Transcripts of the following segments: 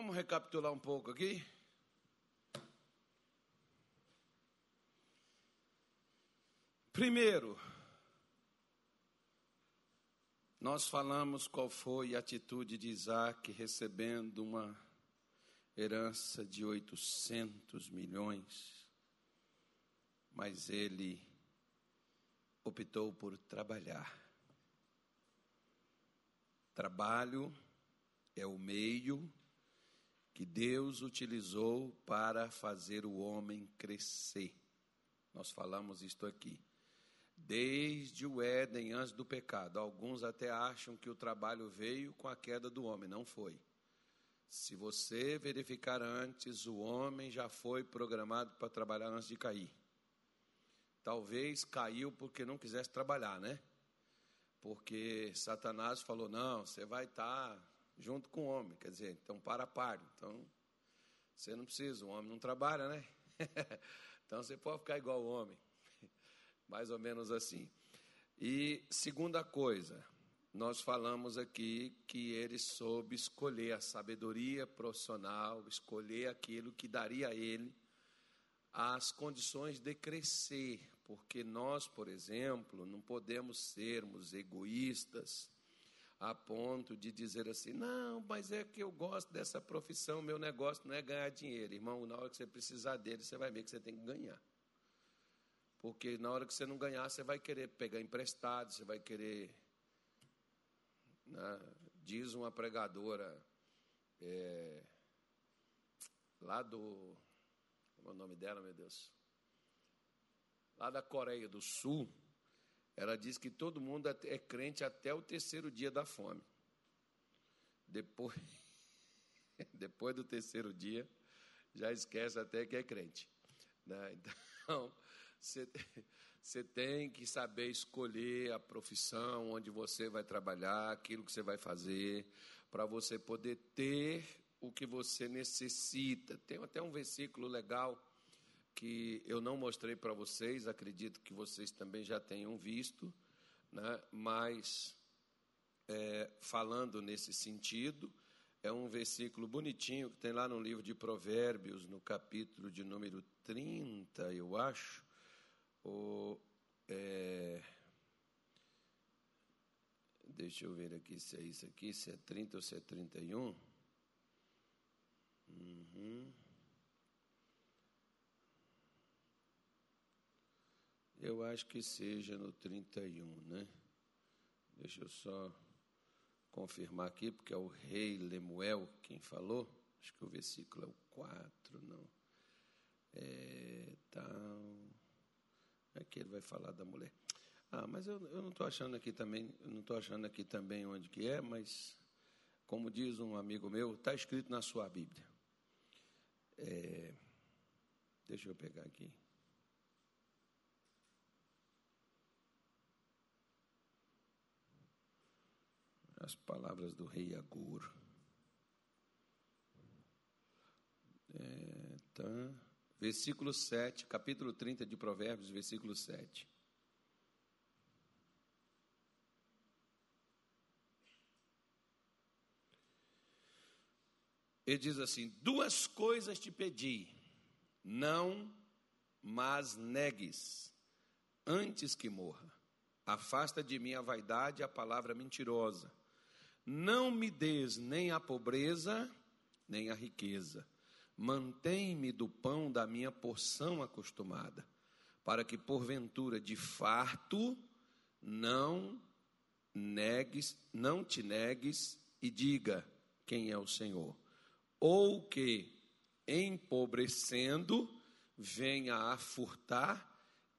Vamos recapitular um pouco aqui. Primeiro, nós falamos qual foi a atitude de Isaac recebendo uma herança de 800 milhões, mas ele optou por trabalhar. Trabalho é o meio que Deus utilizou para fazer o homem crescer. Nós falamos isto aqui. Desde o Éden, antes do pecado. Alguns até acham que o trabalho veio com a queda do homem. Não foi. Se você verificar antes, o homem já foi programado para trabalhar antes de cair. Talvez caiu porque não quisesse trabalhar, né? Porque Satanás falou: não, você vai estar junto com o homem. Quer dizer, então para par. Então, você não precisa, o homem não trabalha, né? então você pode ficar igual o homem mais ou menos assim. E segunda coisa, nós falamos aqui que ele soube escolher a sabedoria profissional, escolher aquilo que daria a ele as condições de crescer, porque nós, por exemplo, não podemos sermos egoístas a ponto de dizer assim: não, mas é que eu gosto dessa profissão, meu negócio não é ganhar dinheiro. Irmão, na hora que você precisar dele, você vai ver que você tem que ganhar. Porque na hora que você não ganhar, você vai querer pegar emprestado, você vai querer. Né? Diz uma pregadora é, lá do. Como é o nome dela, meu Deus? Lá da Coreia do Sul, ela diz que todo mundo é, crente até o terceiro dia da fome. Depois, depois do terceiro dia, já esquece até que é crente. Né? Então, você tem que saber escolher a profissão onde você vai trabalhar, aquilo que você vai fazer, para você poder ter o que você necessita. Tem até um versículo legal que eu não mostrei para vocês, acredito que vocês também já tenham visto, né? mas é, falando nesse sentido, é um versículo bonitinho que tem lá no livro de Provérbios, no capítulo de número 30, eu acho é, deixa eu ver aqui se é isso aqui, se é 30 ou se é 31. Uhum. Eu acho que seja no 31, né? Deixa eu só confirmar aqui, porque é o rei Lemuel quem falou. Acho que o versículo é o 4, não. É, tal. Aqui ele vai falar da mulher. Ah, mas eu, eu não estou achando aqui também, não estou achando aqui também onde que é, mas como diz um amigo meu, está escrito na sua Bíblia. É, deixa eu pegar aqui. As palavras do rei Agur. É, tá. Versículo 7, capítulo 30 de Provérbios, versículo 7. Ele diz assim: Duas coisas te pedi, não mas negues, antes que morra. Afasta de mim a vaidade e a palavra mentirosa. Não me des nem a pobreza, nem a riqueza mantém-me do pão da minha porção acostumada, para que porventura de farto não negues, não te negues e diga quem é o Senhor, ou que empobrecendo venha a furtar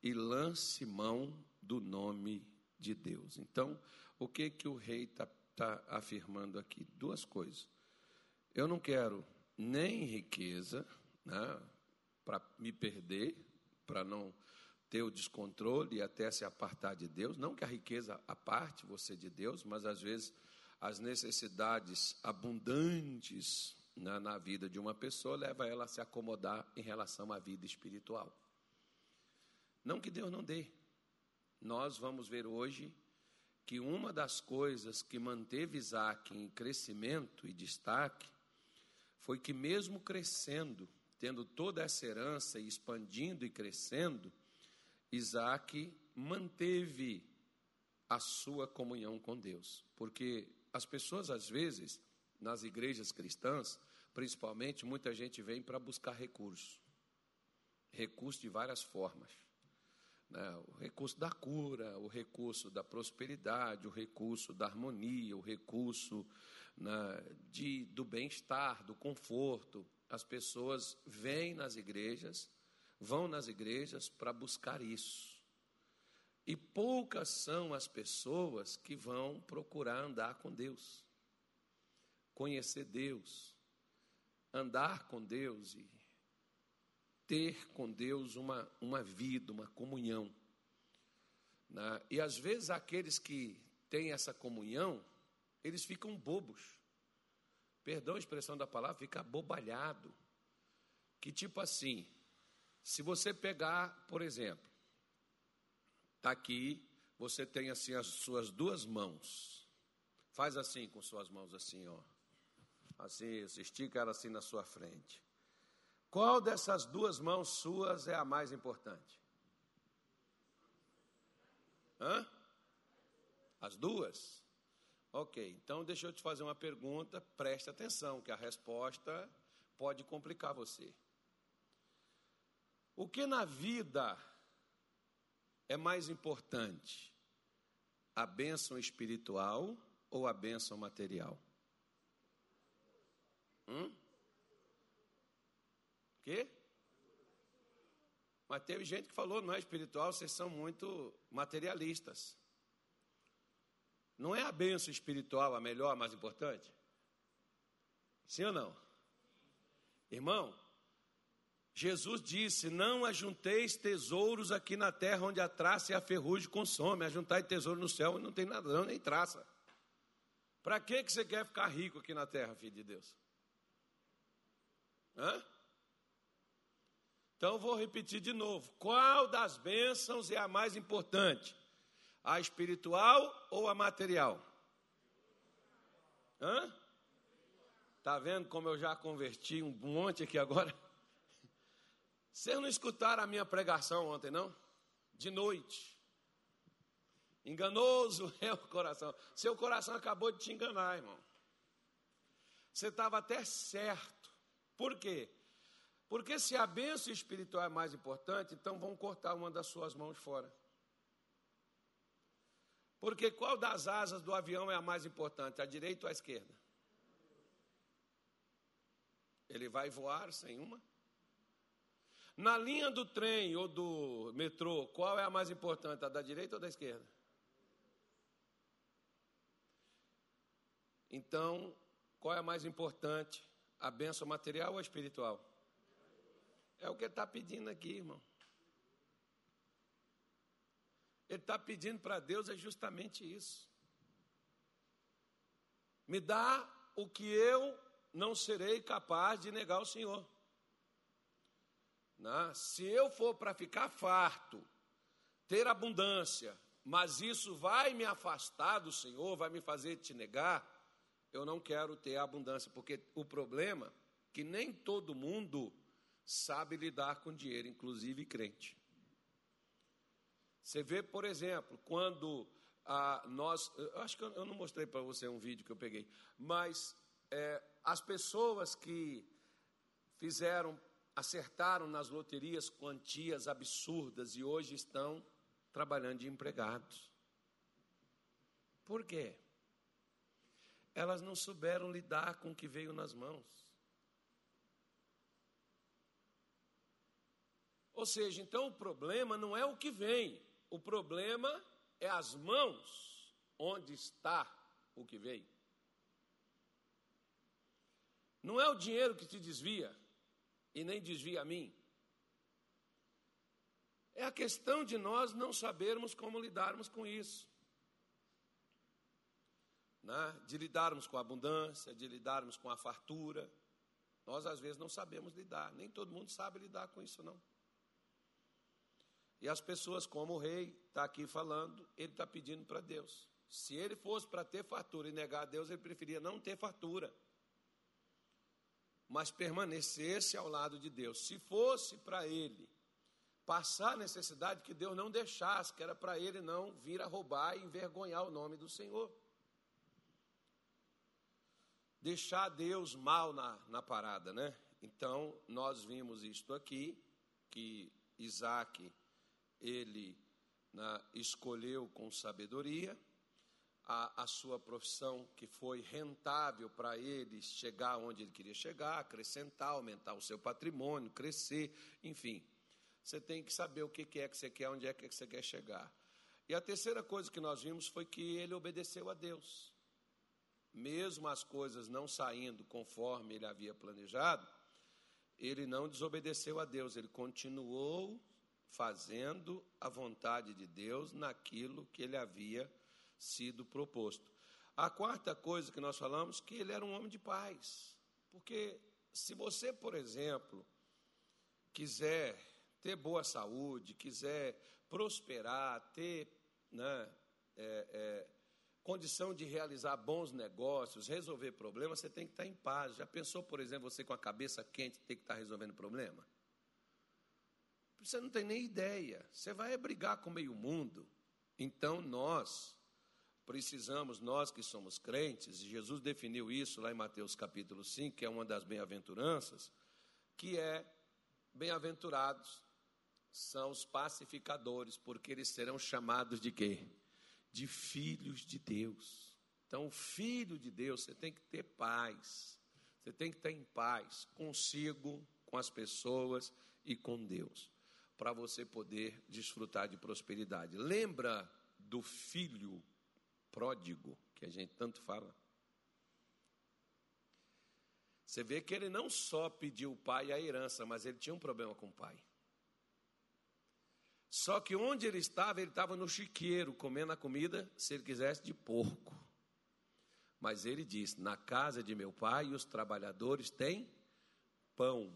e lance mão do nome de Deus. Então, o que que o rei está tá afirmando aqui? Duas coisas. Eu não quero nem riqueza, né, para me perder, para não ter o descontrole e até se apartar de Deus. Não que a riqueza aparte você de Deus, mas às vezes as necessidades abundantes na, na vida de uma pessoa leva ela a se acomodar em relação à vida espiritual. Não que Deus não dê. Nós vamos ver hoje que uma das coisas que manteve Isaac em crescimento e destaque foi que, mesmo crescendo, tendo toda essa herança e expandindo e crescendo, Isaac manteve a sua comunhão com Deus. Porque as pessoas, às vezes, nas igrejas cristãs, principalmente, muita gente vem para buscar recursos recursos de várias formas. Né? O recurso da cura, o recurso da prosperidade, o recurso da harmonia, o recurso né, de, do bem-estar, do conforto. As pessoas vêm nas igrejas, vão nas igrejas para buscar isso. E poucas são as pessoas que vão procurar andar com Deus, conhecer Deus, andar com Deus e ter com Deus uma, uma vida, uma comunhão. Né? E às vezes aqueles que têm essa comunhão, eles ficam bobos. Perdão a expressão da palavra, fica abobalhado. Que tipo assim, se você pegar, por exemplo, está aqui, você tem assim as suas duas mãos. Faz assim com suas mãos, assim, ó. Assim, estica ela assim na sua frente. Qual dessas duas mãos suas é a mais importante? Hã? As duas? Ok, então deixa eu te fazer uma pergunta, preste atenção, que a resposta pode complicar você. O que na vida é mais importante? A bênção espiritual ou a bênção material? Hum? Quê? Mas teve gente que falou, não é espiritual, vocês são muito materialistas. Não é a bênção espiritual a melhor, a mais importante? Sim ou não? Irmão, Jesus disse: Não ajunteis tesouros aqui na terra, onde a traça e a ferrugem consomem. Ajuntai tesouro no céu, não tem nada, nem traça. Para que, que você quer ficar rico aqui na terra, filho de Deus? Hã? Então vou repetir de novo: qual das bênçãos é a mais importante? A espiritual ou a material? Hã? Tá vendo como eu já converti um monte aqui agora? Vocês não escutaram a minha pregação ontem, não? De noite. Enganoso é o coração. Seu coração acabou de te enganar, irmão. Você estava até certo. Por quê? Porque se a bênção espiritual é mais importante, então vão cortar uma das suas mãos fora. Porque qual das asas do avião é a mais importante, a direita ou a esquerda? Ele vai voar sem uma? Na linha do trem ou do metrô, qual é a mais importante, a da direita ou da esquerda? Então, qual é a mais importante, a bênção material ou a espiritual? É o que ele está pedindo aqui, irmão. Ele está pedindo para Deus é justamente isso. Me dá o que eu não serei capaz de negar ao Senhor. Né? Se eu for para ficar farto, ter abundância, mas isso vai me afastar do Senhor, vai me fazer te negar, eu não quero ter abundância, porque o problema é que nem todo mundo sabe lidar com dinheiro, inclusive crente. Você vê, por exemplo, quando ah, nós. Eu acho que eu, não mostrei para você um vídeo que eu peguei, mas é, as pessoas que fizeram, acertaram nas loterias quantias absurdas e hoje estão trabalhando de empregados. Por quê? Elas não souberam lidar com o que veio nas mãos. Ou seja, então o problema não é o que vem, o problema é as mãos onde está o que veio. Não é o dinheiro que te desvia e nem desvia a mim. É a questão de nós não sabermos como lidarmos com isso. Né? De lidarmos com a abundância, de lidarmos com a fartura. Nós às vezes não sabemos lidar, nem todo mundo sabe lidar com isso não. E as pessoas, como o rei está aqui falando, ele está pedindo para Deus. Se ele fosse para ter fartura e negar a Deus, ele preferia não ter fartura. mas permanecesse ao lado de Deus. Se fosse para ele passar necessidade que Deus não deixasse, que era para ele não vir a roubar e envergonhar o nome do Senhor. Deixar Deus mal na, na parada, né? Então, nós vimos isto aqui, que Isaac, ele na, escolheu com sabedoria, a, a sua profissão que foi rentável para ele chegar onde ele queria chegar, acrescentar, aumentar o seu patrimônio, crescer, enfim. Você tem que saber o que é que você quer, onde é que você quer chegar. E a terceira coisa que nós vimos foi que ele obedeceu a Deus. Mesmo as coisas não saindo conforme ele havia planejado, ele não desobedeceu a Deus, ele continuou fazendo a vontade de Deus naquilo que ele havia sido proposto. A quarta coisa que nós falamos que ele era um homem de paz. Porque se você, por exemplo, quiser ter boa saúde, quiser prosperar, ter né, é, é, condição de realizar bons negócios, resolver problemas, você tem que estar em paz. Já pensou, por exemplo, você com a cabeça quente ter que estar resolvendo problema? Você não tem nem ideia. Você vai brigar com meio mundo. Então nós precisamos, nós que somos crentes, e Jesus definiu isso lá em Mateus capítulo 5, que é uma das bem-aventuranças, que é bem-aventurados são os pacificadores, porque eles serão chamados de quê? De filhos de Deus. Então, filho de Deus, você tem que ter paz. Você tem que estar em paz consigo, com as pessoas e com Deus, para você poder desfrutar de prosperidade. Lembra do filho pródigo, que a gente tanto fala. Você vê que ele não só pediu o pai a herança, mas ele tinha um problema com o pai. Só que onde ele estava, ele estava no chiqueiro, comendo a comida, se ele quisesse, de porco. Mas ele disse: Na casa de meu pai, os trabalhadores têm pão.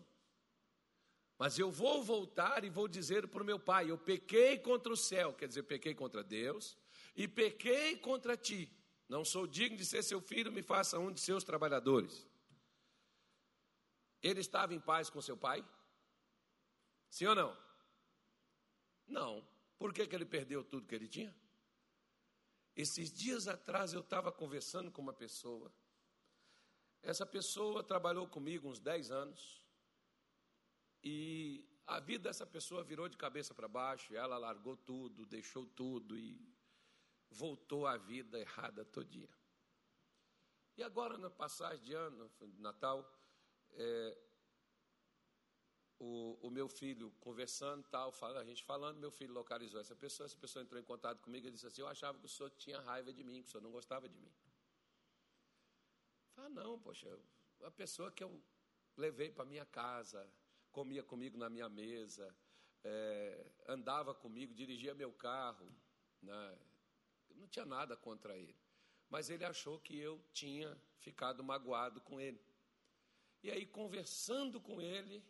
Mas eu vou voltar e vou dizer para o meu pai: Eu pequei contra o céu, quer dizer, pequei contra Deus, e pequei contra ti. Não sou digno de ser seu filho, me faça um de seus trabalhadores. Ele estava em paz com seu pai? Sim ou não? Não. Por que, que ele perdeu tudo que ele tinha? Esses dias atrás eu estava conversando com uma pessoa. Essa pessoa trabalhou comigo uns 10 anos. E a vida dessa pessoa virou de cabeça para baixo. Ela largou tudo, deixou tudo e voltou à vida errada todinha. E agora, na passagem de ano, Natal, é, o, o, meu filho conversando, tal, a gente falando, meu filho localizou essa pessoa, essa pessoa entrou em contato comigo e disse assim, eu achava que o senhor tinha raiva de mim, que o senhor não gostava de mim. Fala, não, poxa, a pessoa que eu levei para minha casa, comia comigo na minha mesa, é, andava comigo, dirigia meu carro, né? não tinha nada contra ele. Mas ele achou que eu tinha ficado magoado com ele. E aí, conversando com ele,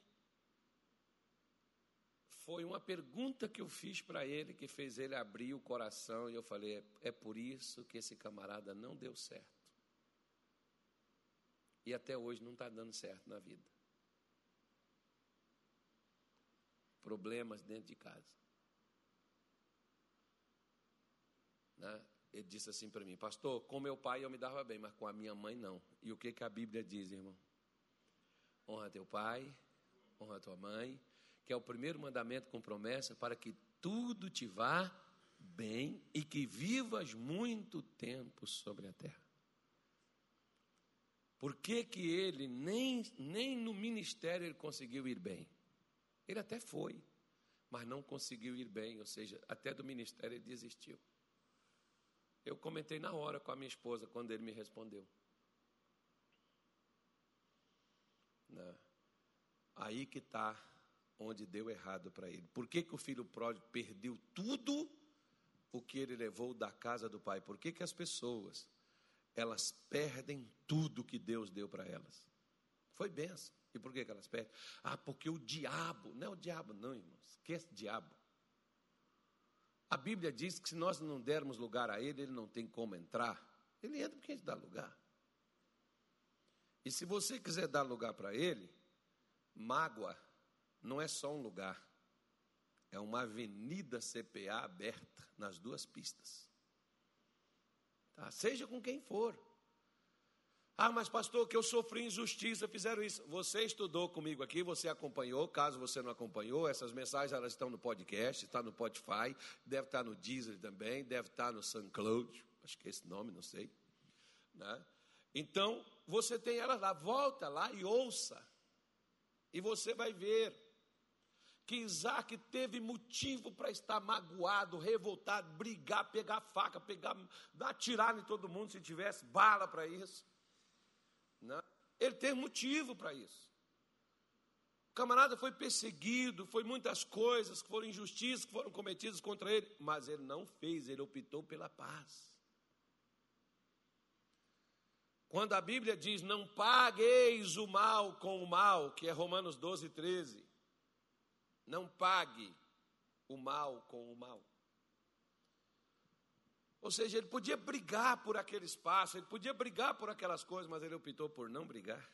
foi uma pergunta que eu fiz para ele que fez ele abrir o coração. E eu falei: é, é por isso que esse camarada não deu certo. E até hoje não está dando certo na vida. Problemas dentro de casa. Né? Ele disse assim para mim, pastor, com meu pai eu me dava bem, mas com a minha mãe não. E o que, que a Bíblia diz, irmão? Honra teu pai, honra tua mãe, que é o primeiro mandamento com promessa para que tudo te vá bem e que vivas muito tempo sobre a terra. Por que, que ele nem, nem no ministério ele conseguiu ir bem? Ele até foi, mas não conseguiu ir bem, ou seja, até do ministério ele desistiu. Eu comentei na hora com a minha esposa quando ele me respondeu. Não. Aí que está onde deu errado para ele. Por que, que o filho pródigo perdeu tudo o que ele levou da casa do pai? Por que, que as pessoas elas perdem tudo que Deus deu para elas? Foi benção. E por que, que elas perdem? Ah, porque o diabo, não é o diabo, não, irmãos, esquece diabo. A Bíblia diz que se nós não dermos lugar a ele, ele não tem como entrar. Ele entra porque a gente dá lugar. E se você quiser dar lugar para ele, mágoa não é só um lugar, é uma avenida CPA aberta nas duas pistas. Tá? Seja com quem for. Ah, mas pastor, que eu sofri injustiça, fizeram isso. Você estudou comigo aqui, você acompanhou. Caso você não acompanhou, essas mensagens elas estão no podcast, está no Spotify, deve estar no Deezer também, deve estar no SoundCloud, acho que é esse nome, não sei. Né? Então, você tem elas lá, volta lá e ouça. E você vai ver que Isaac teve motivo para estar magoado, revoltado, brigar, pegar faca, pegar, atirar em todo mundo se tivesse bala para isso. Né? Ele tem motivo para isso. O camarada foi perseguido, foi muitas coisas, foram injustiças que foram cometidas contra ele, mas ele não fez, ele optou pela paz. Quando a Bíblia diz não pagueis o mal com o mal, que é Romanos 12, 13, não pague o mal com o mal. Ou seja, ele podia brigar por aquele espaço, ele podia brigar por aquelas coisas, mas ele optou por não brigar.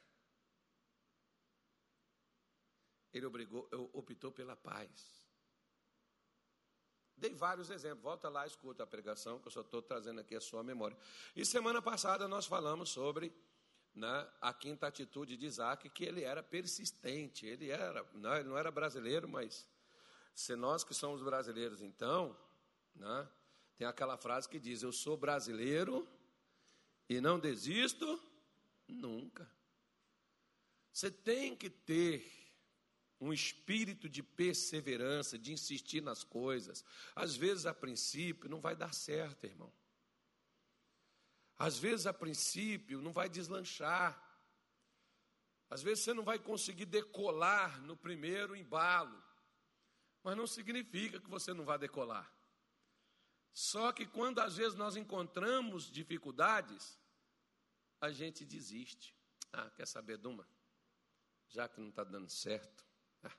Ele obrigou, optou pela paz. Dei vários exemplos. Volta lá, escuta a pregação, que eu só estou trazendo aqui a sua memória. E semana passada nós falamos sobre né, a quinta atitude de Isaac, que ele era persistente. Ele era, não, ele não era brasileiro, mas se nós que somos brasileiros, então, né, tem aquela frase que diz: Eu sou brasileiro e não desisto nunca. Você tem que ter um espírito de perseverança, de insistir nas coisas. Às vezes, a princípio, não vai dar certo, irmão. Às vezes, a princípio, não vai deslanchar. Às vezes, você não vai conseguir decolar no primeiro embalo. Mas não significa que você não vai decolar. Só que quando às vezes nós encontramos dificuldades, a gente desiste. Ah, quer saber de uma? Já que não está dando certo, ah,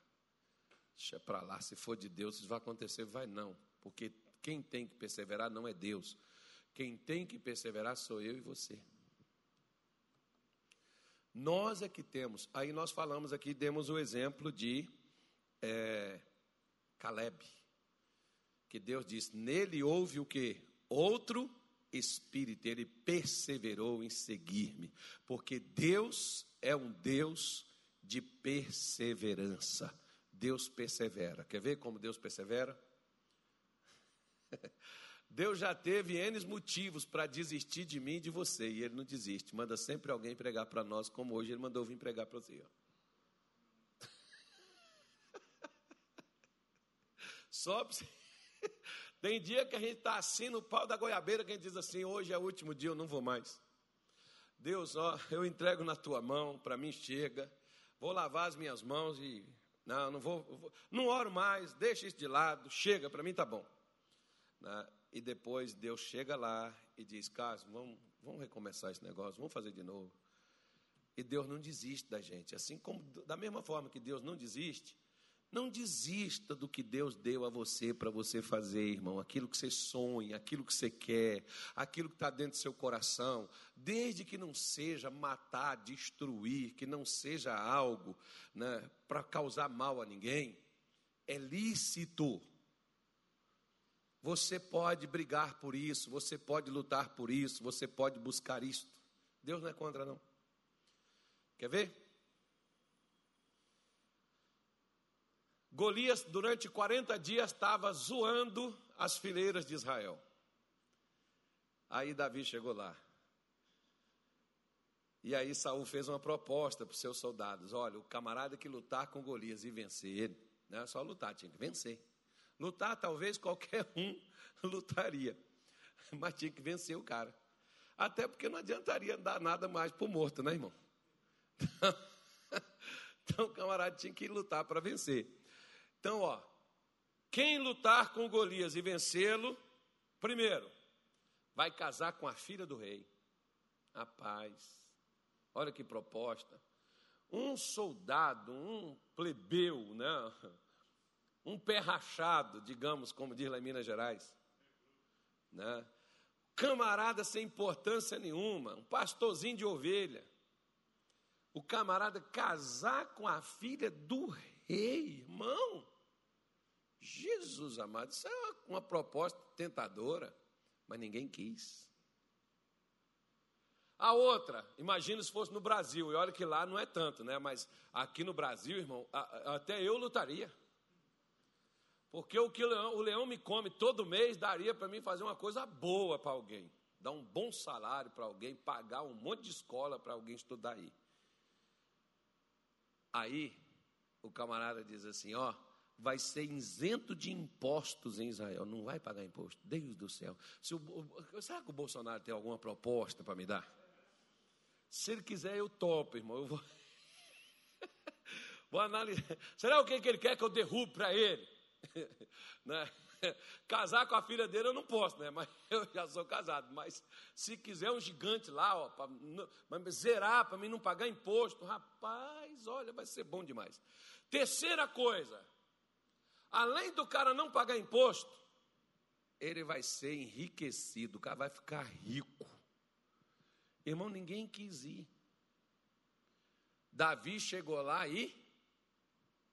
deixa para lá. Se for de Deus, isso vai acontecer, vai não. Porque quem tem que perseverar não é Deus. Quem tem que perseverar sou eu e você. Nós é que temos. Aí nós falamos aqui, demos o exemplo de é, Caleb que Deus diz: nele houve o que? Outro espírito, ele perseverou em seguir-me, porque Deus é um Deus de perseverança. Deus persevera. Quer ver como Deus persevera? Deus já teve N motivos para desistir de mim e de você, e Ele não desiste. Manda sempre alguém pregar para nós, como hoje Ele mandou vir pregar para você. Ó. Só para você. Tem dia que a gente está assim no pau da goiabeira, que a gente diz assim: hoje é o último dia, eu não vou mais. Deus, ó, eu entrego na tua mão, para mim chega. Vou lavar as minhas mãos e. Não, não vou, vou não oro mais, deixa isso de lado, chega, para mim tá bom. Né? E depois Deus chega lá e diz: Carlos, vamos, vamos recomeçar esse negócio, vamos fazer de novo. E Deus não desiste da gente. Assim como, da mesma forma que Deus não desiste, não desista do que Deus deu a você para você fazer, irmão. Aquilo que você sonha, aquilo que você quer, aquilo que está dentro do seu coração. Desde que não seja matar, destruir, que não seja algo né, para causar mal a ninguém, é lícito. Você pode brigar por isso, você pode lutar por isso, você pode buscar isto. Deus não é contra, não. Quer ver? Golias, durante 40 dias, estava zoando as fileiras de Israel. Aí Davi chegou lá. E aí Saul fez uma proposta para os seus soldados: olha, o camarada que lutar com Golias e vencer ele, não é só lutar, tinha que vencer. Lutar, talvez qualquer um lutaria, mas tinha que vencer o cara. Até porque não adiantaria dar nada mais para o morto, né, irmão? Então, o camarada tinha que lutar para vencer. Então, ó, quem lutar com Golias e vencê-lo, primeiro, vai casar com a filha do rei. Rapaz, olha que proposta. Um soldado, um plebeu, né? um pé rachado, digamos, como diz lá em Minas Gerais, né? camarada sem importância nenhuma, um pastorzinho de ovelha, O camarada casar com a filha do rei, irmão. Jesus amado, isso é uma, uma proposta tentadora, mas ninguém quis. A outra, imagina se fosse no Brasil, e olha que lá não é tanto, né? Mas aqui no Brasil, irmão, até eu lutaria. Porque o que o leão, o leão me come todo mês daria para mim fazer uma coisa boa para alguém. Dar um bom salário para alguém, pagar um monte de escola para alguém estudar aí. Aí, o camarada diz assim: ó, vai ser isento de impostos em Israel. Não vai pagar imposto. Deus do céu. Se o, será que o Bolsonaro tem alguma proposta para me dar? Se ele quiser, eu topo, irmão. Eu vou, vou analisar. Será o que, ele quer que eu derrube para ele? né? Casar com a filha dele eu não posso, né? Mas eu já sou casado. Mas se quiser um gigante lá, ó, para zerar, para mim não pagar imposto, rapaz, olha, vai ser bom demais. Terceira coisa, além do cara não pagar imposto, ele vai ser enriquecido, o cara vai ficar rico. Irmão, ninguém quis ir. Davi chegou lá e.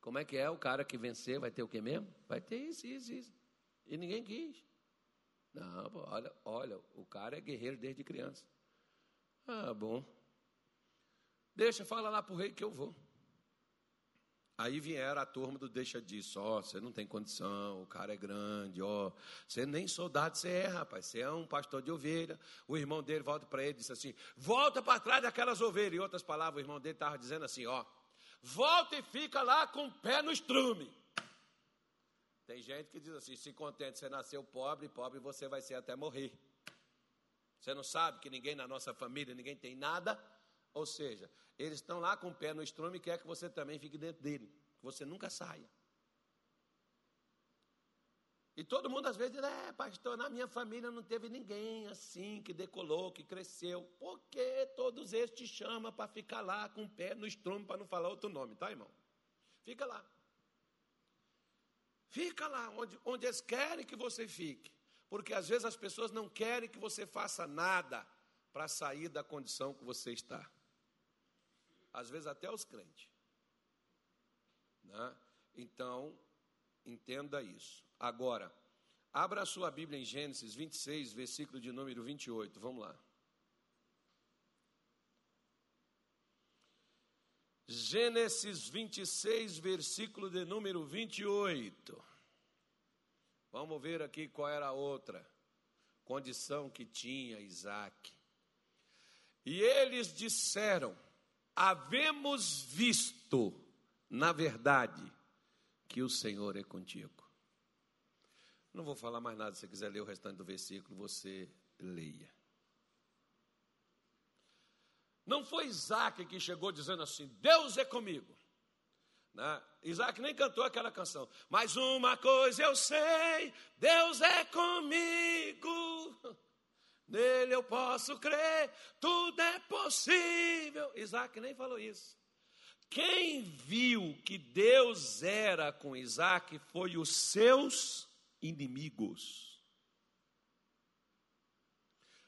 Como é que é? O cara que vencer vai ter o que mesmo? Vai ter isso, isso, isso. E ninguém quis. Não, pô, olha, olha, o cara é guerreiro desde criança. Ah, bom. Deixa, fala lá para o rei que eu vou. Aí vieram a turma do deixa disso, ó, oh, você não tem condição, o cara é grande, ó, oh, você nem soldado você é, rapaz, você é um pastor de ovelha. O irmão dele volta para ele e disse assim: volta para trás daquelas ovelhas. Em outras palavras, o irmão dele estava dizendo assim: ó, volta e fica lá com o pé no estrume. Tem gente que diz assim: se contente, você nasceu pobre, pobre você vai ser até morrer. Você não sabe que ninguém na nossa família, ninguém tem nada, ou seja, eles estão lá com o pé no estrume e quer que você também fique dentro dele, que você nunca saia. E todo mundo às vezes diz, é, pastor, na minha família não teve ninguém assim que decolou, que cresceu. Porque todos eles te chamam para ficar lá com o pé no estrume, para não falar outro nome, tá, irmão? Fica lá. Fica lá, onde, onde eles querem que você fique. Porque às vezes as pessoas não querem que você faça nada para sair da condição que você está às vezes até os crentes. Né? Então, entenda isso. Agora, abra a sua Bíblia em Gênesis 26, versículo de número 28. Vamos lá. Gênesis 26, versículo de número 28. Vamos ver aqui qual era a outra condição que tinha Isaac. E eles disseram: havemos visto, na verdade, que o Senhor é contigo. Não vou falar mais nada, se você quiser ler o restante do versículo, você leia. Não foi Isaac que chegou dizendo assim: Deus é comigo. Né? Isaac nem cantou aquela canção. Mas uma coisa eu sei: Deus é comigo. Nele eu posso crer, tudo é possível. Isaac nem falou isso. Quem viu que Deus era com Isaac foi os seus inimigos.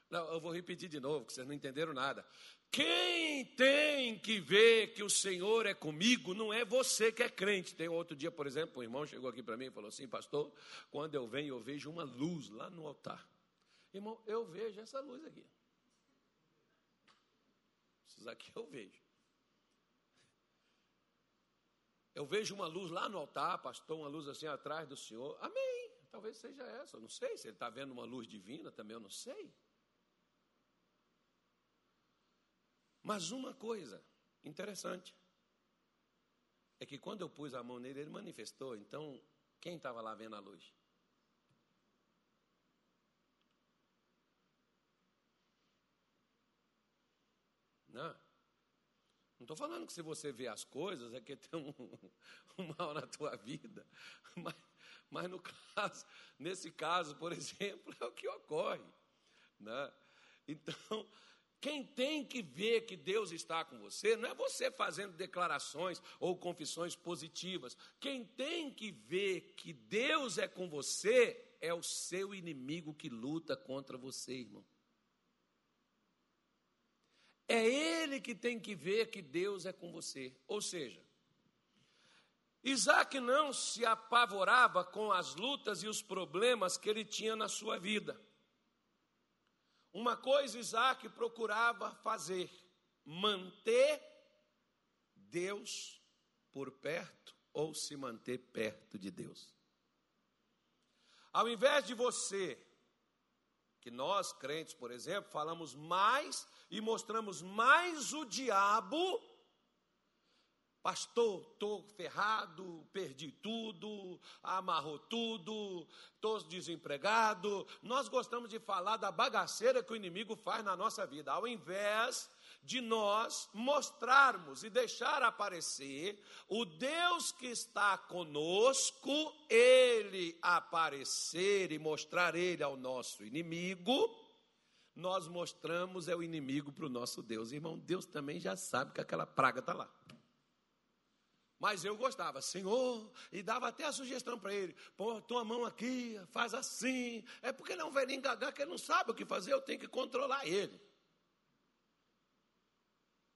Não, eu vou repetir de novo, que vocês não entenderam nada. Quem tem que ver que o Senhor é comigo não é você que é crente. Tem outro dia, por exemplo, um irmão chegou aqui para mim e falou assim: Pastor, quando eu venho, eu vejo uma luz lá no altar. Irmão, eu vejo essa luz aqui. Isso aqui eu vejo. Eu vejo uma luz lá no altar, pastor, uma luz assim atrás do Senhor. Amém. Talvez seja essa. Eu não sei se ele está vendo uma luz divina também, eu não sei. Mas uma coisa interessante é que quando eu pus a mão nele, ele manifestou. Então, quem estava lá vendo a luz? Não estou falando que se você vê as coisas é que tem um, um mal na tua vida. Mas, mas no caso, nesse caso, por exemplo, é o que ocorre. Né? Então, quem tem que ver que Deus está com você não é você fazendo declarações ou confissões positivas. Quem tem que ver que Deus é com você é o seu inimigo que luta contra você, irmão. É ele que tem que ver que Deus é com você. Ou seja, Isaac não se apavorava com as lutas e os problemas que ele tinha na sua vida. Uma coisa Isaac procurava fazer: manter Deus por perto ou se manter perto de Deus. Ao invés de você, que nós crentes, por exemplo, falamos mais e mostramos mais o diabo Pastor, estou ferrado, perdi tudo, amarrou tudo, estou desempregado. Nós gostamos de falar da bagaceira que o inimigo faz na nossa vida, ao invés de nós mostrarmos e deixar aparecer o Deus que está conosco, ele aparecer e mostrar ele ao nosso inimigo. Nós mostramos é o inimigo para o nosso Deus. Irmão, Deus também já sabe que aquela praga está lá. Mas eu gostava, Senhor, e dava até a sugestão para ele: pô, tua mão aqui, faz assim. É porque ele é um velhinho gaga que ele não sabe o que fazer, eu tenho que controlar ele.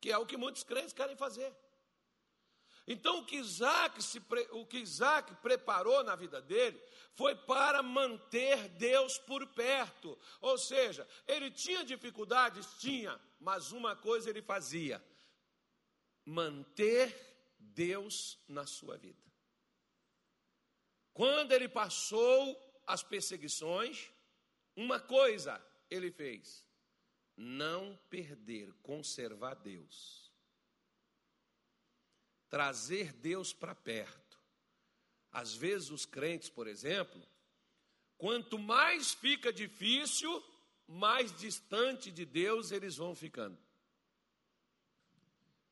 Que é o que muitos crentes querem fazer. Então, o que, Isaac se, o que Isaac preparou na vida dele foi para manter Deus por perto. Ou seja, ele tinha dificuldades? Tinha, mas uma coisa ele fazia: manter Deus na sua vida. Quando ele passou as perseguições, uma coisa ele fez: não perder, conservar Deus. Trazer Deus para perto. Às vezes, os crentes, por exemplo, quanto mais fica difícil, mais distante de Deus eles vão ficando.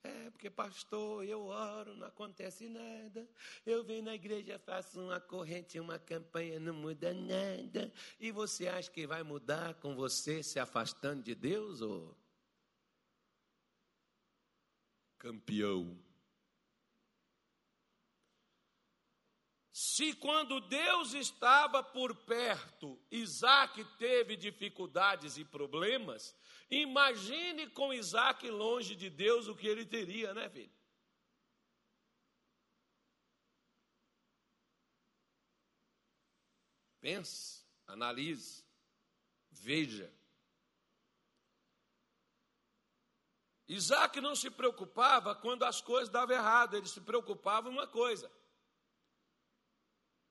É, porque pastor, eu oro, não acontece nada. Eu venho na igreja, faço uma corrente, uma campanha, não muda nada. E você acha que vai mudar com você se afastando de Deus? Ou... Campeão. Se quando Deus estava por perto, Isaac teve dificuldades e problemas, imagine com Isaac longe de Deus o que ele teria, né, filho? Pense, analise, veja. Isaac não se preocupava quando as coisas davam errado, ele se preocupava uma coisa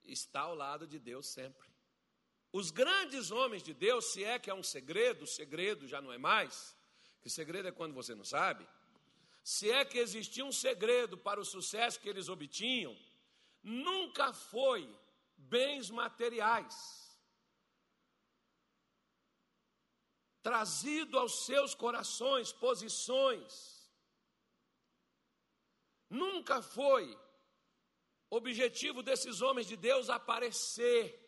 está ao lado de Deus sempre. Os grandes homens de Deus, se é que é um segredo, o segredo já não é mais, que segredo é quando você não sabe. Se é que existia um segredo para o sucesso que eles obtinham, nunca foi bens materiais. Trazido aos seus corações posições, nunca foi objetivo desses homens de Deus aparecer,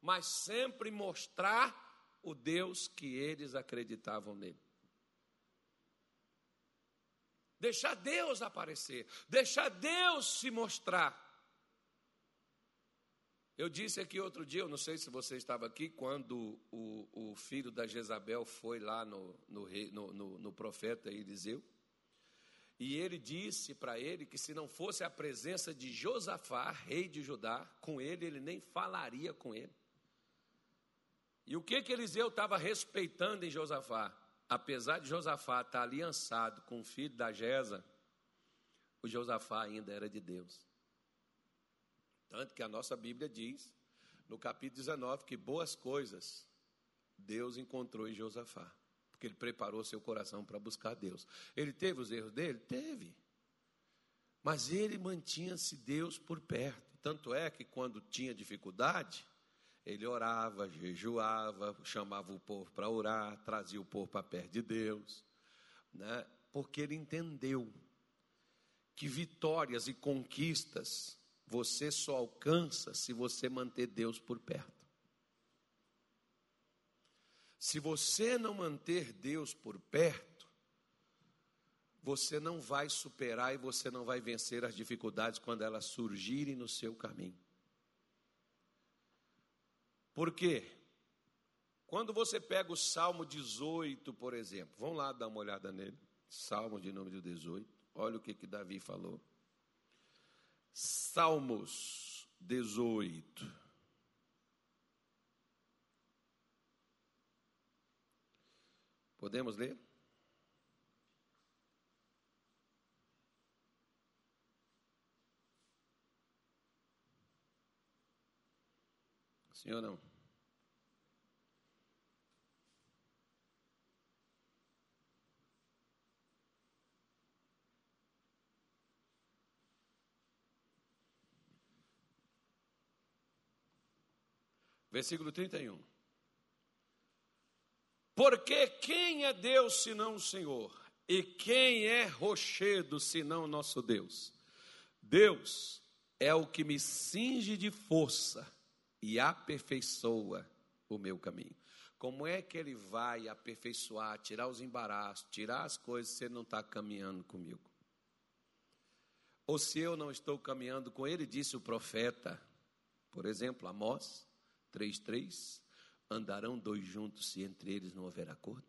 mas sempre mostrar o Deus que eles acreditavam nele. Deixar Deus aparecer, deixar Deus se mostrar. Eu disse aqui outro dia, eu não sei se você estava aqui, quando o, o filho da Jezabel foi lá no, no, no, no profeta Eliseu. E ele disse para ele que se não fosse a presença de Josafá, rei de Judá, com ele, ele nem falaria com ele. E o que que Eliseu estava respeitando em Josafá? Apesar de Josafá estar aliançado com o filho da Jeza, o Josafá ainda era de Deus. Tanto que a nossa Bíblia diz, no capítulo 19, que boas coisas Deus encontrou em Josafá porque ele preparou seu coração para buscar Deus. Ele teve os erros dele? Teve. Mas ele mantinha-se Deus por perto. Tanto é que quando tinha dificuldade, ele orava, jejuava, chamava o povo para orar, trazia o povo para perto de Deus, né? porque ele entendeu que vitórias e conquistas você só alcança se você manter Deus por perto. Se você não manter Deus por perto, você não vai superar e você não vai vencer as dificuldades quando elas surgirem no seu caminho. Por quê? Quando você pega o Salmo 18, por exemplo, vamos lá dar uma olhada nele. Salmos de número 18. Olha o que, que Davi falou. Salmos 18. Podemos ler? Sim ou não? Versículo 31. Porque quem é Deus senão o Senhor? E quem é rochedo senão nosso Deus? Deus é o que me cinge de força e aperfeiçoa o meu caminho. Como é que ele vai aperfeiçoar, tirar os embaraços, tirar as coisas se ele não está caminhando comigo? Ou se eu não estou caminhando com ele, disse o profeta, por exemplo, Amós 3,3: Andarão dois juntos se entre eles não houver acordo?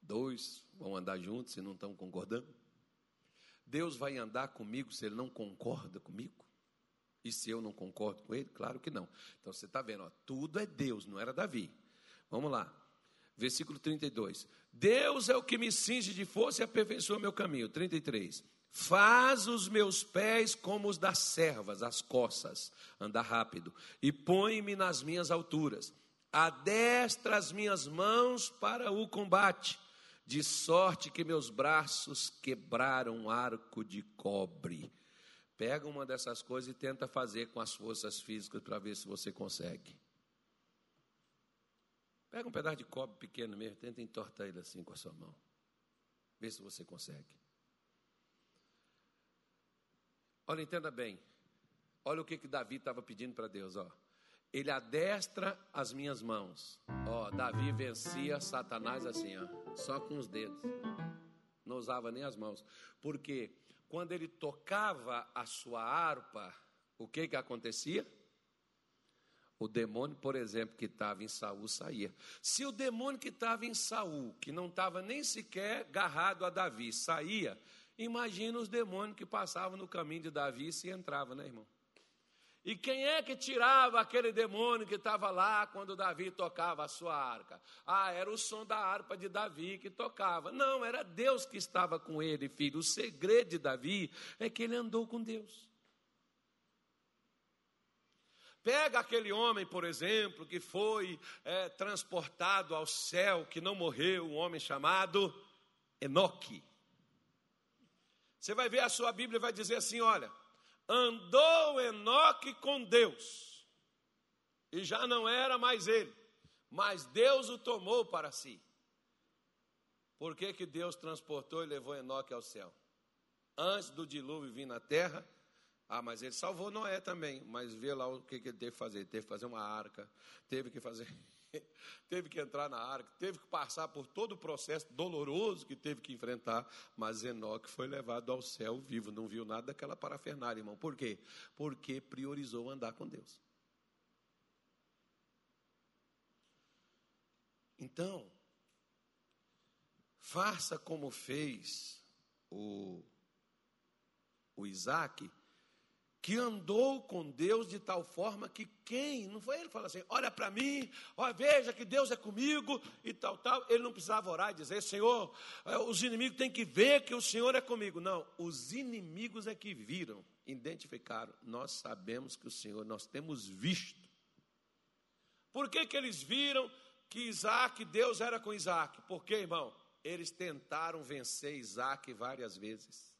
Dois vão andar juntos se não estão concordando? Deus vai andar comigo se ele não concorda comigo? E se eu não concordo com ele? Claro que não. Então você está vendo, ó, tudo é Deus, não era Davi. Vamos lá. Versículo 32. Deus é o que me cinge de força e aperfeiçoa meu caminho. 33. Faz os meus pés como os das servas, as coças, anda rápido, e põe-me nas minhas alturas. Adestra as minhas mãos para o combate, de sorte que meus braços quebraram um arco de cobre. Pega uma dessas coisas e tenta fazer com as forças físicas para ver se você consegue. Pega um pedaço de cobre pequeno mesmo, tenta entortar ele assim com a sua mão. Vê se você consegue. Olha, entenda bem. Olha o que, que Davi estava pedindo para Deus, ó. Ele adestra as minhas mãos. Ó, Davi vencia Satanás assim, ó, só com os dedos. Não usava nem as mãos. Porque quando ele tocava a sua harpa, o que que acontecia? O demônio, por exemplo, que estava em Saul saía. Se o demônio que estava em Saul, que não estava nem sequer agarrado a Davi, saía, Imagina os demônios que passavam no caminho de Davi e se entrava, né, irmão? E quem é que tirava aquele demônio que estava lá quando Davi tocava a sua arca? Ah, era o som da harpa de Davi que tocava. Não, era Deus que estava com ele, filho. O segredo de Davi é que ele andou com Deus. Pega aquele homem, por exemplo, que foi é, transportado ao céu, que não morreu, um homem chamado Enoque. Você vai ver a sua Bíblia e vai dizer assim: olha, andou Enoque com Deus, e já não era mais ele, mas Deus o tomou para si. Por que, que Deus transportou e levou Enoque ao céu? Antes do dilúvio vir na terra, ah, mas ele salvou Noé também, mas vê lá o que, que ele teve que fazer. Ele teve que fazer uma arca, teve que fazer teve que entrar na arca, teve que passar por todo o processo doloroso que teve que enfrentar, mas Enoque foi levado ao céu vivo, não viu nada daquela parafernália, irmão. Por quê? Porque priorizou andar com Deus. Então, faça como fez o, o Isaac, que andou com Deus de tal forma que quem, não foi ele fala assim, olha para mim, olha, veja que Deus é comigo e tal, tal. Ele não precisava orar e dizer, Senhor, eh, os inimigos têm que ver que o Senhor é comigo. Não, os inimigos é que viram, identificaram. Nós sabemos que o Senhor, nós temos visto. Por que, que eles viram que Isaac, Deus era com Isaac? Porque, irmão, eles tentaram vencer Isaac várias vezes.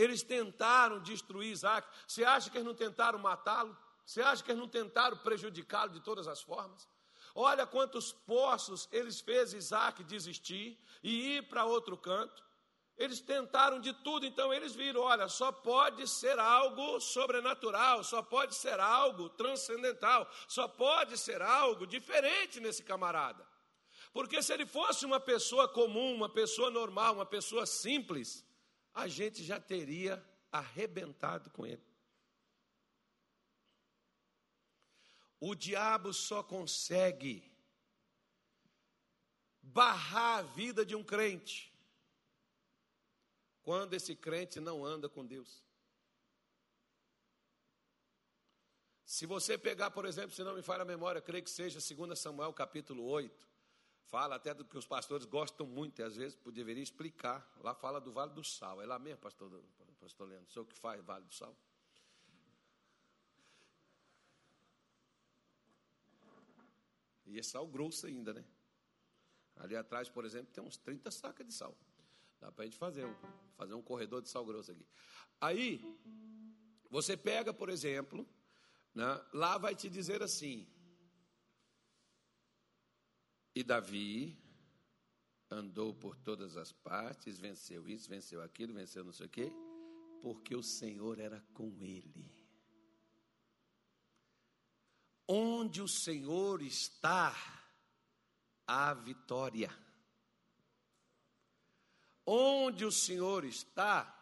Eles tentaram destruir Isaac. Você acha que eles não tentaram matá-lo? Você acha que eles não tentaram prejudicá-lo de todas as formas? Olha quantos poços eles fez Isaac desistir e ir para outro canto. Eles tentaram de tudo, então eles viram: olha, só pode ser algo sobrenatural, só pode ser algo transcendental, só pode ser algo diferente nesse camarada. Porque se ele fosse uma pessoa comum, uma pessoa normal, uma pessoa simples, a gente já teria arrebentado com ele. O diabo só consegue barrar a vida de um crente quando esse crente não anda com Deus. Se você pegar, por exemplo, se não me falha a memória, creio que seja 2 Samuel capítulo 8, fala até do que os pastores gostam muito, e às vezes deveria explicar. Lá fala do Vale do Sal. É lá mesmo, pastor, pastor Leandro? O senhor que faz Vale do Sal? E é sal grosso ainda, né? Ali atrás, por exemplo, tem uns 30 sacas de sal. Dá para a gente fazer um, fazer um corredor de sal grosso aqui. Aí, você pega, por exemplo, né, lá vai te dizer assim: E Davi andou por todas as partes, venceu isso, venceu aquilo, venceu não sei o quê, porque o Senhor era com ele. Onde o Senhor está, há vitória. Onde o Senhor está,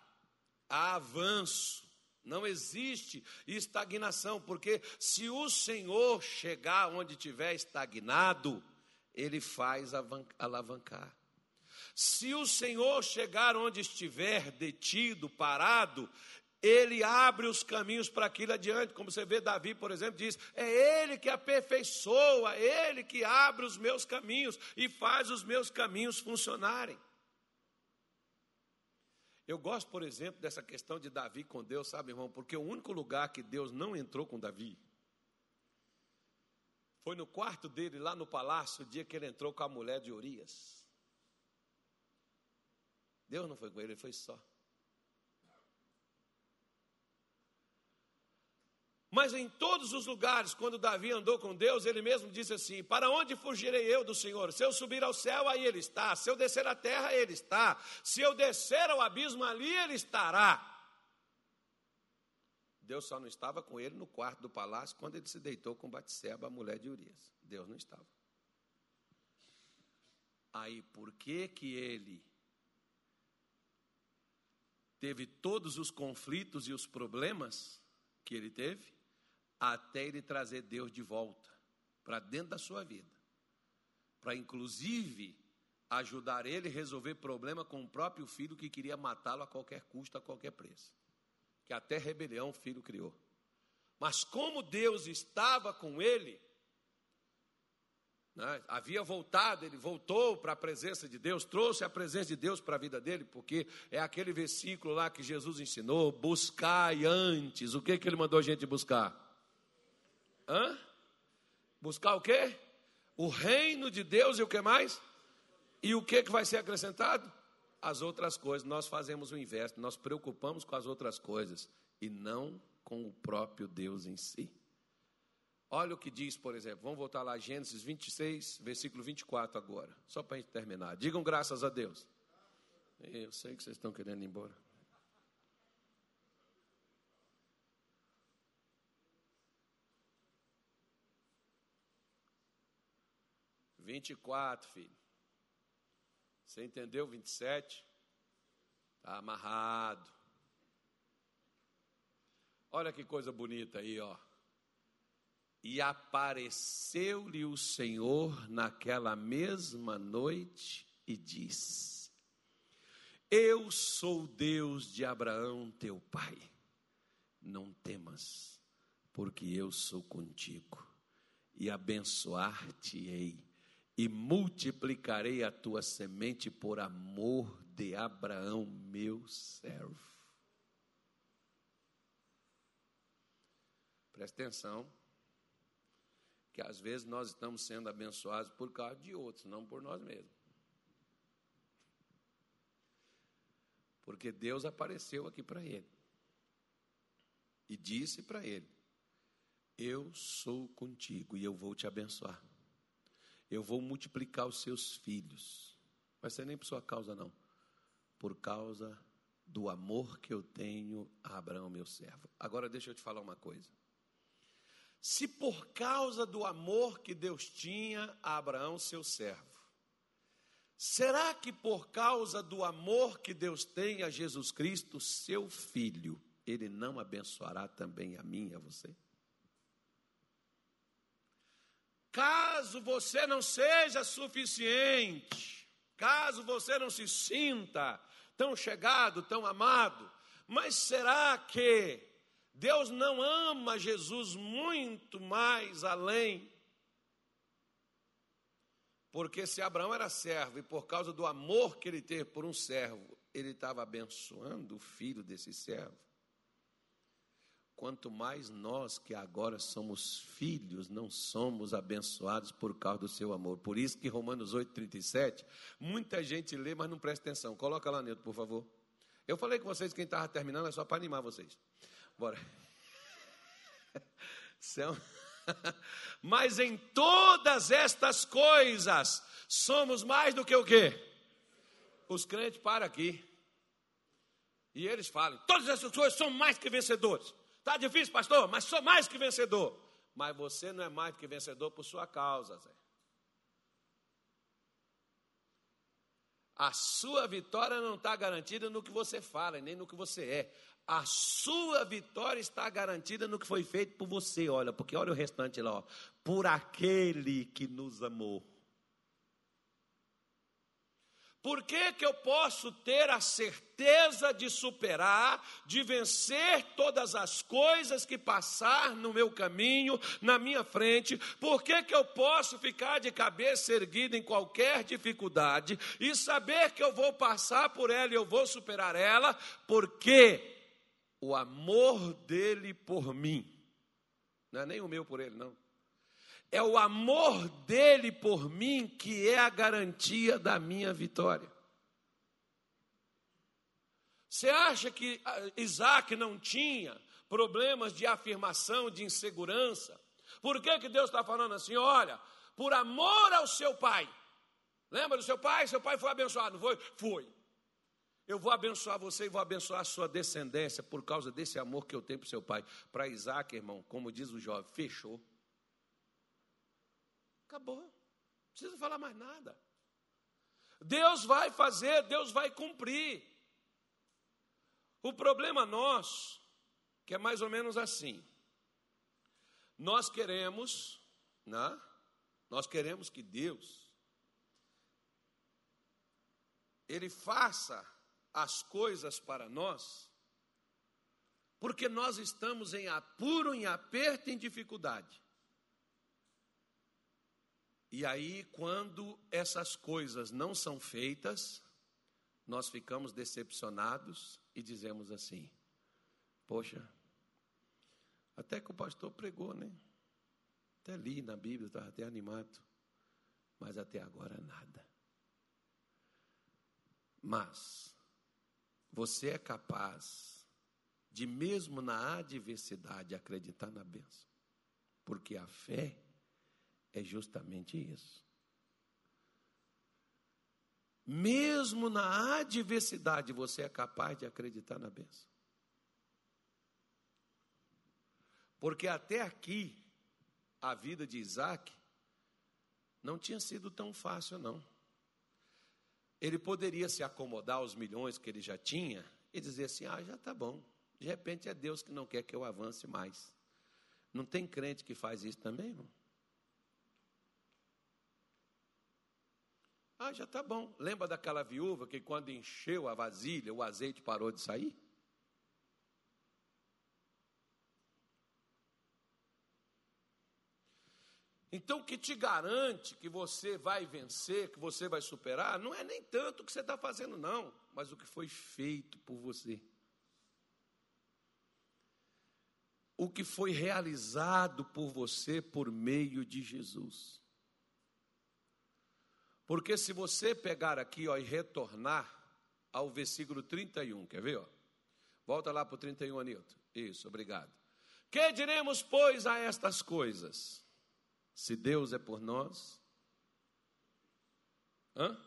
há avanço. Não existe estagnação, porque se o Senhor chegar onde tiver estagnado, ele faz alavancar. Se o Senhor chegar onde estiver detido, parado, ele abre os caminhos para aquilo adiante. Como você vê, Davi, por exemplo, diz: É Ele que aperfeiçoa, é Ele que abre os meus caminhos e faz os meus caminhos funcionarem. Eu gosto, por exemplo, dessa questão de Davi com Deus, sabe, irmão? Porque o único lugar que Deus não entrou com Davi foi no quarto dele, lá no palácio, o dia que ele entrou com a mulher de Urias. Deus não foi com ele, ele foi só. Mas em todos os lugares, quando Davi andou com Deus, ele mesmo disse assim: Para onde fugirei eu do Senhor? Se eu subir ao céu, aí ele está. Se eu descer à terra, ele está. Se eu descer ao abismo, ali ele estará. Deus só não estava com ele no quarto do palácio quando ele se deitou com Batseba, a mulher de Urias. Deus não estava. Aí, por que que ele teve todos os conflitos e os problemas que ele teve? até ele trazer Deus de volta para dentro da sua vida, para inclusive ajudar ele a resolver problema com o próprio filho que queria matá-lo a qualquer custo, a qualquer preço. Que até rebelião o filho criou. Mas como Deus estava com ele, né, havia voltado, ele voltou para a presença de Deus, trouxe a presença de Deus para a vida dele, porque é aquele versículo lá que Jesus ensinou: buscai antes. O que, que ele mandou a gente buscar? Hã? Buscar o quê? O reino de Deus e o que mais? E o que, que vai ser acrescentado? As outras coisas. Nós fazemos o inverso, nós preocupamos com as outras coisas e não com o próprio Deus em si. Olha o que diz, por exemplo, vamos voltar lá, Gênesis 26, versículo 24 agora, só para a gente terminar. Digam graças a Deus. Eu sei que vocês estão querendo ir embora. 24, filho. Você entendeu 27? Está amarrado. Olha que coisa bonita aí, ó. E apareceu-lhe o Senhor naquela mesma noite e disse: Eu sou Deus de Abraão, teu pai. Não temas, porque eu sou contigo e abençoar-te-ei e multiplicarei a tua semente por amor de Abraão, meu servo. Presta atenção, que às vezes nós estamos sendo abençoados por causa de outros, não por nós mesmos. Porque Deus apareceu aqui para ele e disse para ele: Eu sou contigo e eu vou te abençoar eu vou multiplicar os seus filhos. Vai ser nem por sua causa, não. Por causa do amor que eu tenho a Abraão, meu servo. Agora deixa eu te falar uma coisa. Se por causa do amor que Deus tinha a Abraão, seu servo, será que por causa do amor que Deus tem a Jesus Cristo, seu filho, ele não abençoará também a mim e a você? Caso você não seja suficiente, caso você não se sinta tão chegado, tão amado, mas será que Deus não ama Jesus muito mais além? Porque se Abraão era servo e por causa do amor que ele teve por um servo, ele estava abençoando o filho desse servo, quanto mais nós que agora somos filhos, não somos abençoados por causa do seu amor. Por isso que Romanos 8,37, muita gente lê, mas não presta atenção. Coloca lá, Neto, por favor. Eu falei com vocês, quem estava terminando é só para animar vocês. Bora. São... Mas em todas estas coisas, somos mais do que o quê? Os crentes param aqui. E eles falam: todas essas coisas são mais que vencedores. Está difícil, pastor, mas sou mais que vencedor. Mas você não é mais que vencedor por sua causa, Zé. A sua vitória não está garantida no que você fala, nem no que você é. A sua vitória está garantida no que foi feito por você, olha, porque olha o restante lá, ó. Por aquele que nos amou. Por que, que eu posso ter a certeza de superar, de vencer todas as coisas que passar no meu caminho, na minha frente? Por que, que eu posso ficar de cabeça erguida em qualquer dificuldade e saber que eu vou passar por ela e eu vou superar ela? Porque o amor dele por mim, não é nem o meu por ele, não é o amor dele por mim que é a garantia da minha vitória. Você acha que ah, Isaac não tinha problemas de afirmação, de insegurança? Por que, que Deus está falando assim? Olha, por amor ao seu pai. Lembra do seu pai? Seu pai foi abençoado, foi? Foi. Eu vou abençoar você e vou abençoar a sua descendência por causa desse amor que eu tenho para seu pai. Para Isaac, irmão, como diz o jovem, fechou. Acabou. Não precisa falar mais nada. Deus vai fazer, Deus vai cumprir. O problema nosso, que é mais ou menos assim. Nós queremos, né? Nós queremos que Deus ele faça as coisas para nós, porque nós estamos em apuro, em aperto, em dificuldade. E aí, quando essas coisas não são feitas, nós ficamos decepcionados e dizemos assim: Poxa, até que o pastor pregou, né? Até li na Bíblia, estava até animado, mas até agora nada. Mas você é capaz de, mesmo na adversidade, acreditar na bênção, porque a fé é justamente isso. Mesmo na adversidade, você é capaz de acreditar na bênção. Porque até aqui, a vida de Isaac não tinha sido tão fácil, não. Ele poderia se acomodar aos milhões que ele já tinha e dizer assim: ah, já está bom. De repente é Deus que não quer que eu avance mais. Não tem crente que faz isso também, não? Ah, já está bom. Lembra daquela viúva que quando encheu a vasilha, o azeite parou de sair? Então, o que te garante que você vai vencer, que você vai superar, não é nem tanto o que você está fazendo, não, mas o que foi feito por você. O que foi realizado por você por meio de Jesus. Porque se você pegar aqui ó, e retornar ao versículo 31, quer ver? Ó? Volta lá para o 31, Anilton. Isso, obrigado. Que diremos, pois, a estas coisas? Se Deus é por nós. Hã?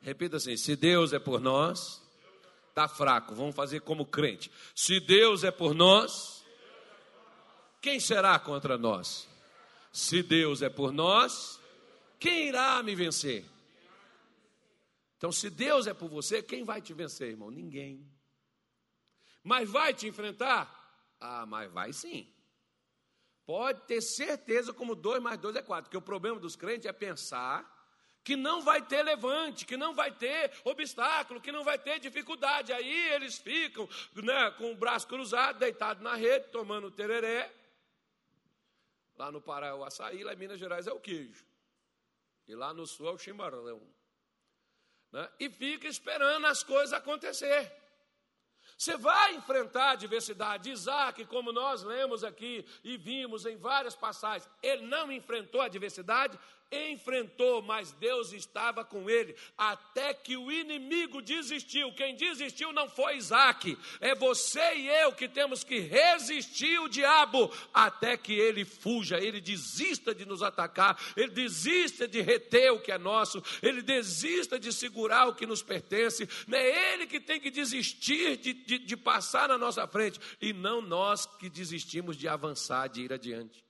Repita assim: se Deus é por nós, está fraco, vamos fazer como crente. Se Deus é por nós, quem será contra nós? Se Deus é por nós, quem irá me vencer? Então, se Deus é por você, quem vai te vencer, irmão? Ninguém. Mas vai te enfrentar? Ah, mas vai sim. Pode ter certeza como dois mais dois é quatro, porque o problema dos crentes é pensar que não vai ter levante, que não vai ter obstáculo, que não vai ter dificuldade. Aí eles ficam né, com o braço cruzado, deitado na rede, tomando tereré. Lá no Pará é o açaí, lá em Minas Gerais é o queijo. E lá no sul é o chimarrão. Né? E fica esperando as coisas acontecer. Você vai enfrentar a adversidade. Isaac, como nós lemos aqui e vimos em várias passagens, ele não enfrentou a adversidade, enfrentou, mas Deus estava com ele, até que o inimigo desistiu. Quem desistiu não foi Isaac, é você e eu que temos que resistir o diabo até que ele fuja, ele desista de nos atacar, ele desista de reter o que é nosso, ele desista de segurar o que nos pertence. Não é ele que tem que desistir de, de, de passar na nossa frente, e não nós que desistimos de avançar, de ir adiante.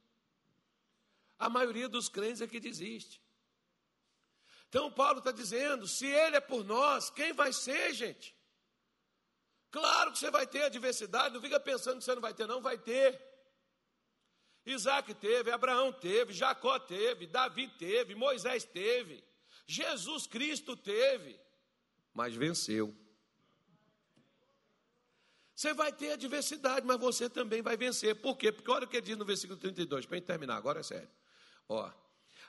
A maioria dos crentes é que desiste. Então, Paulo está dizendo: se ele é por nós, quem vai ser, gente? Claro que você vai ter adversidade, não fica pensando que você não vai ter, não, vai ter. Isaac teve, Abraão teve, Jacó teve, Davi teve, Moisés teve, Jesus Cristo teve, mas venceu. Você vai ter adversidade, mas você também vai vencer. Por quê? Porque olha o que diz no versículo 32, para a gente terminar, agora é sério. Ó,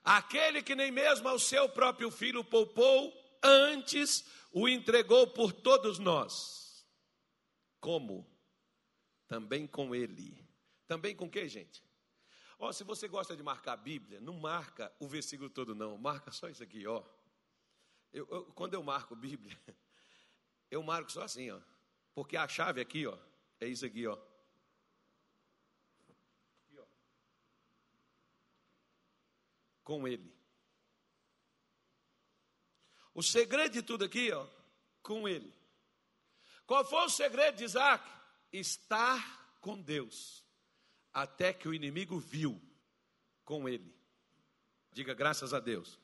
aquele que nem mesmo ao seu próprio filho poupou, antes o entregou por todos nós. Como? Também com ele. Também com que, gente? Ó, se você gosta de marcar a Bíblia, não marca o versículo todo, não. Marca só isso aqui, ó. Eu, eu, quando eu marco Bíblia, eu marco só assim, ó. Porque a chave aqui, ó, é isso aqui, ó. Com Ele. O segredo de tudo aqui, ó, com Ele. Qual foi o segredo de Isaac? Estar com Deus, até que o inimigo viu com ele. Diga graças a Deus.